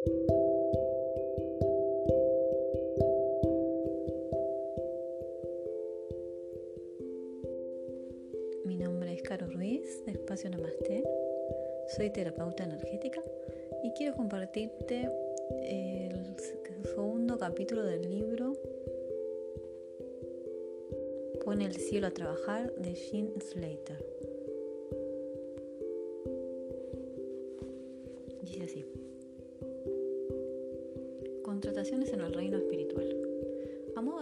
Mi nombre es Caro Ruiz, de Espacio Namaste. Soy terapeuta energética y quiero compartirte el segundo capítulo del libro Pone el cielo a trabajar de Jean Slater.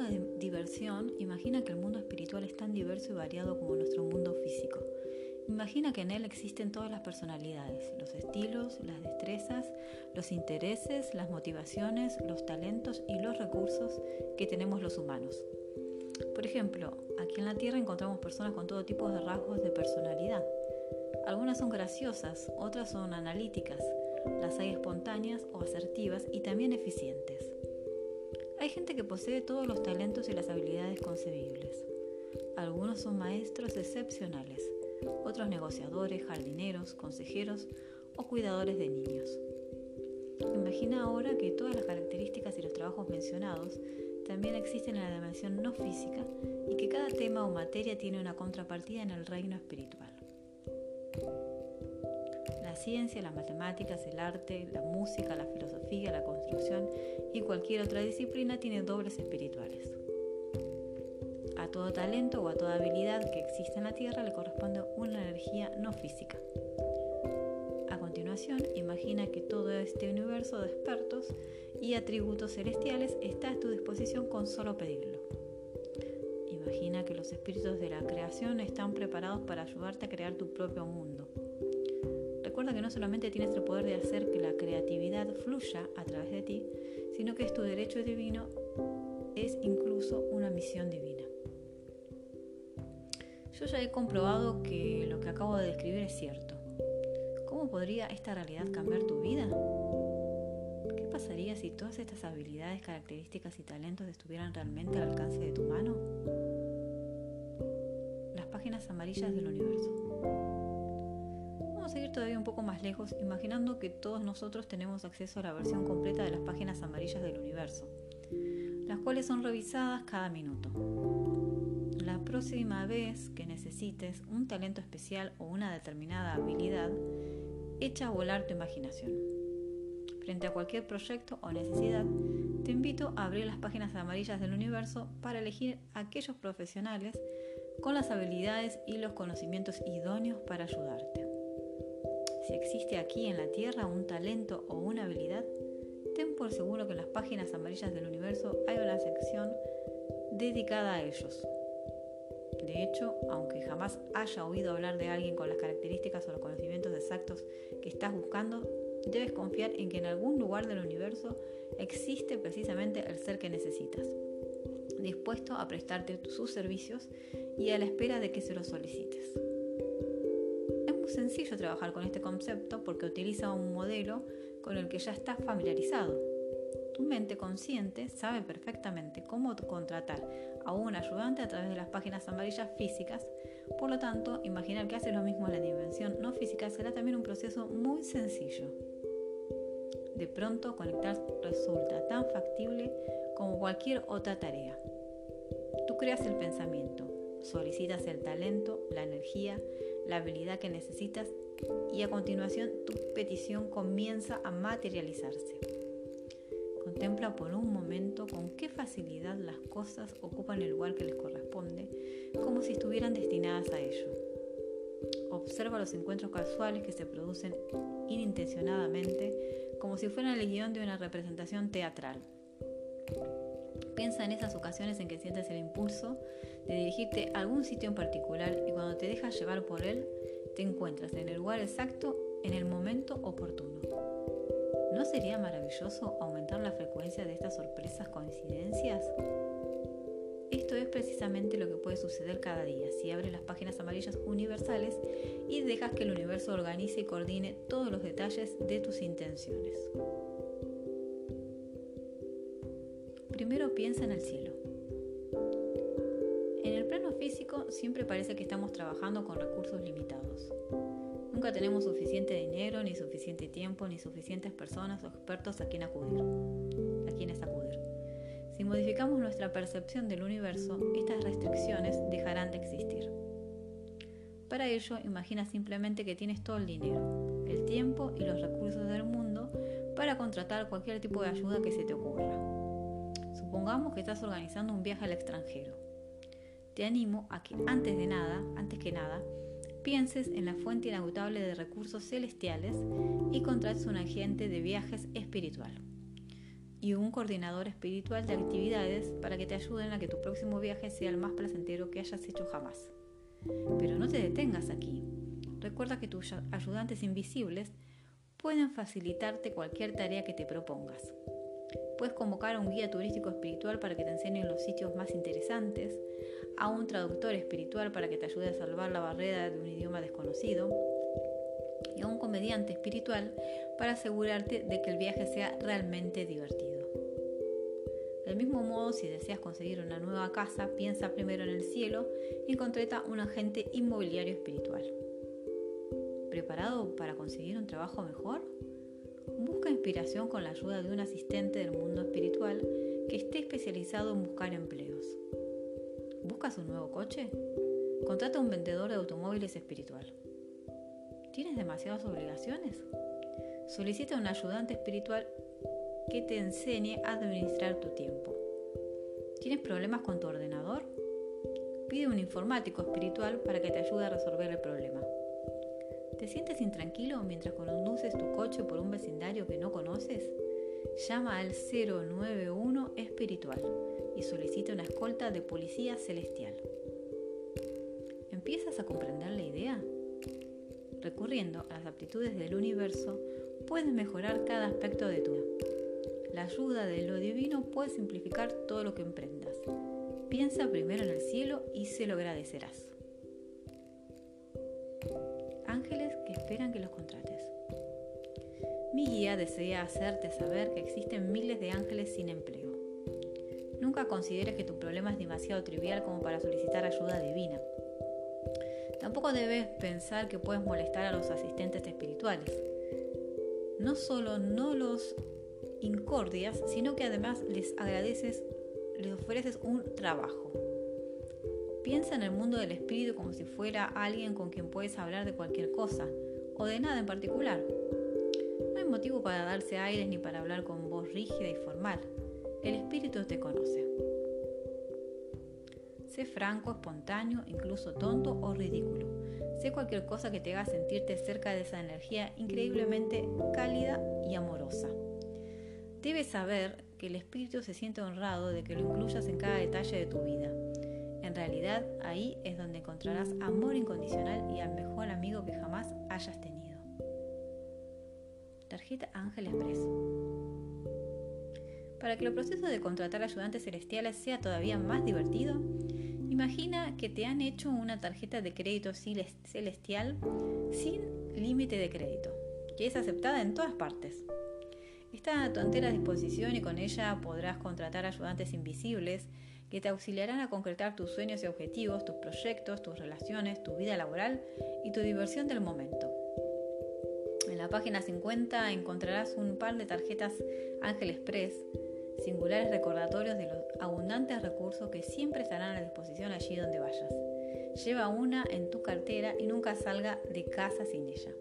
De diversión, imagina que el mundo espiritual es tan diverso y variado como nuestro mundo físico. Imagina que en él existen todas las personalidades, los estilos, las destrezas, los intereses, las motivaciones, los talentos y los recursos que tenemos los humanos. Por ejemplo, aquí en la Tierra encontramos personas con todo tipo de rasgos de personalidad. Algunas son graciosas, otras son analíticas, las hay espontáneas o asertivas y también eficientes. Hay gente que posee todos los talentos y las habilidades concebibles. Algunos son maestros excepcionales, otros negociadores, jardineros, consejeros o cuidadores de niños. Imagina ahora que todas las características y los trabajos mencionados también existen en la dimensión no física y que cada tema o materia tiene una contrapartida en el reino espiritual. Ciencia, las matemáticas, el arte, la música, la filosofía, la construcción y cualquier otra disciplina tiene dobles espirituales. A todo talento o a toda habilidad que existe en la Tierra le corresponde una energía no física. A continuación, imagina que todo este universo de expertos y atributos celestiales está a tu disposición con solo pedirlo. Imagina que los espíritus de la creación están preparados para ayudarte a crear tu propio mundo. Recuerda que no solamente tienes el poder de hacer que la creatividad fluya a través de ti, sino que es tu derecho divino, es incluso una misión divina. Yo ya he comprobado que lo que acabo de describir es cierto. ¿Cómo podría esta realidad cambiar tu vida? pasaría si todas estas habilidades, características y talentos estuvieran realmente al alcance de tu mano? Las páginas amarillas del universo. Seguir todavía un poco más lejos, imaginando que todos nosotros tenemos acceso a la versión completa de las páginas amarillas del universo, las cuales son revisadas cada minuto. La próxima vez que necesites un talento especial o una determinada habilidad, echa a volar tu imaginación Frente a cualquier proyecto o necesidad, te invito a abrir las páginas amarillas del universo para elegir aquellos profesionales con las habilidades y los conocimientos idóneos para ayudarte. Si existe aquí en la Tierra un talento o una habilidad, ten por seguro que en las páginas amarillas del universo hay una sección dedicada a ellos. De hecho, aunque jamás haya oído hablar de alguien con las características o los conocimientos exactos que estás buscando, debes confiar en que en algún lugar del universo existe precisamente el ser que necesitas, dispuesto a prestarte sus servicios y a la espera de que se los solicites. Sencillo trabajar con este concepto porque utiliza un modelo con el que ya estás familiarizado. Tu mente consciente sabe perfectamente cómo contratar a un ayudante a través de las páginas amarillas físicas, por lo tanto, imaginar que hace lo mismo en la dimensión no física será también un proceso muy sencillo. De pronto conectar resulta tan factible como cualquier otra tarea. Tú creas el pensamiento, solicitas el talento, la energía, la habilidad que necesitas y a continuación tu petición comienza a materializarse. Contempla por un momento con qué facilidad las cosas ocupan el lugar que les corresponde, como si estuvieran destinadas a ello. Observa los encuentros casuales que se producen inintencionadamente como si fueran el guion de una representación teatral. Piensa en esas ocasiones en que sientes el impulso de dirigirte a algún sitio en particular y cuando te dejas llevar por él, te encuentras en el lugar exacto en el momento oportuno. ¿No sería maravilloso aumentar la frecuencia de estas sorpresas coincidencias? Esto es precisamente lo que puede suceder cada día si abres las páginas amarillas universales y dejas que el universo organice y coordine todos los detalles de tus intenciones. Primero piensa en el cielo. En el plano físico siempre parece que estamos trabajando con recursos limitados. Nunca tenemos suficiente dinero, ni suficiente tiempo, ni suficientes personas o expertos a quien acudir, a quienes acudir. Si modificamos nuestra percepción del universo, estas restricciones dejarán de existir. Para ello, imagina simplemente que tienes todo el dinero, el tiempo y los recursos del mundo para contratar cualquier tipo de ayuda que se te ocurra. Supongamos que estás organizando un viaje al extranjero. Te animo a que antes de nada, antes que nada, pienses en la fuente inagotable de recursos celestiales y contrates un agente de viajes espiritual y un coordinador espiritual de actividades para que te ayuden a que tu próximo viaje sea el más placentero que hayas hecho jamás. Pero no te detengas aquí. Recuerda que tus ayudantes invisibles pueden facilitarte cualquier tarea que te propongas. Puedes convocar a un guía turístico espiritual para que te enseñe los sitios más interesantes, a un traductor espiritual para que te ayude a salvar la barrera de un idioma desconocido, y a un comediante espiritual para asegurarte de que el viaje sea realmente divertido. Del mismo modo, si deseas conseguir una nueva casa, piensa primero en el cielo y contrata un agente inmobiliario espiritual. ¿Preparado para conseguir un trabajo mejor? Inspiración con la ayuda de un asistente del mundo espiritual que esté especializado en buscar empleos. ¿Buscas un nuevo coche? Contrata a un vendedor de automóviles espiritual. ¿Tienes demasiadas obligaciones? Solicita un ayudante espiritual que te enseñe a administrar tu tiempo. ¿Tienes problemas con tu ordenador? Pide un informático espiritual para que te ayude a resolver el problema. ¿Te sientes intranquilo mientras conduces tu coche por un vecindario que no conoces? Llama al 091 espiritual y solicita una escolta de policía celestial. ¿Empiezas a comprender la idea? Recurriendo a las aptitudes del universo, puedes mejorar cada aspecto de tu vida. La ayuda de lo divino puede simplificar todo lo que emprendas. Piensa primero en el cielo y se lo agradecerás. Ángeles que esperan que los contrates. Mi guía desea hacerte saber que existen miles de ángeles sin empleo. Nunca consideres que tu problema es demasiado trivial como para solicitar ayuda divina. Tampoco debes pensar que puedes molestar a los asistentes espirituales. No solo no los incordias, sino que además les agradeces, les ofreces un trabajo. Piensa en el mundo del espíritu como si fuera alguien con quien puedes hablar de cualquier cosa o de nada en particular. No hay motivo para darse aires ni para hablar con voz rígida y formal. El espíritu te conoce. Sé franco, espontáneo, incluso tonto o ridículo. Sé cualquier cosa que te haga sentirte cerca de esa energía increíblemente cálida y amorosa. Debes saber que el espíritu se siente honrado de que lo incluyas en cada detalle de tu vida. En realidad, ahí es donde encontrarás amor incondicional y al mejor amigo que jamás hayas tenido. Tarjeta Ángel Express. Para que el proceso de contratar ayudantes celestiales sea todavía más divertido, imagina que te han hecho una tarjeta de crédito celestial sin límite de crédito, que es aceptada en todas partes. Está a tu entera disposición y con ella podrás contratar ayudantes invisibles que te auxiliarán a concretar tus sueños y objetivos, tus proyectos, tus relaciones, tu vida laboral y tu diversión del momento. En la página 50 encontrarás un par de tarjetas Ángel Express, singulares recordatorios de los abundantes recursos que siempre estarán a disposición allí donde vayas. Lleva una en tu cartera y nunca salga de casa sin ella.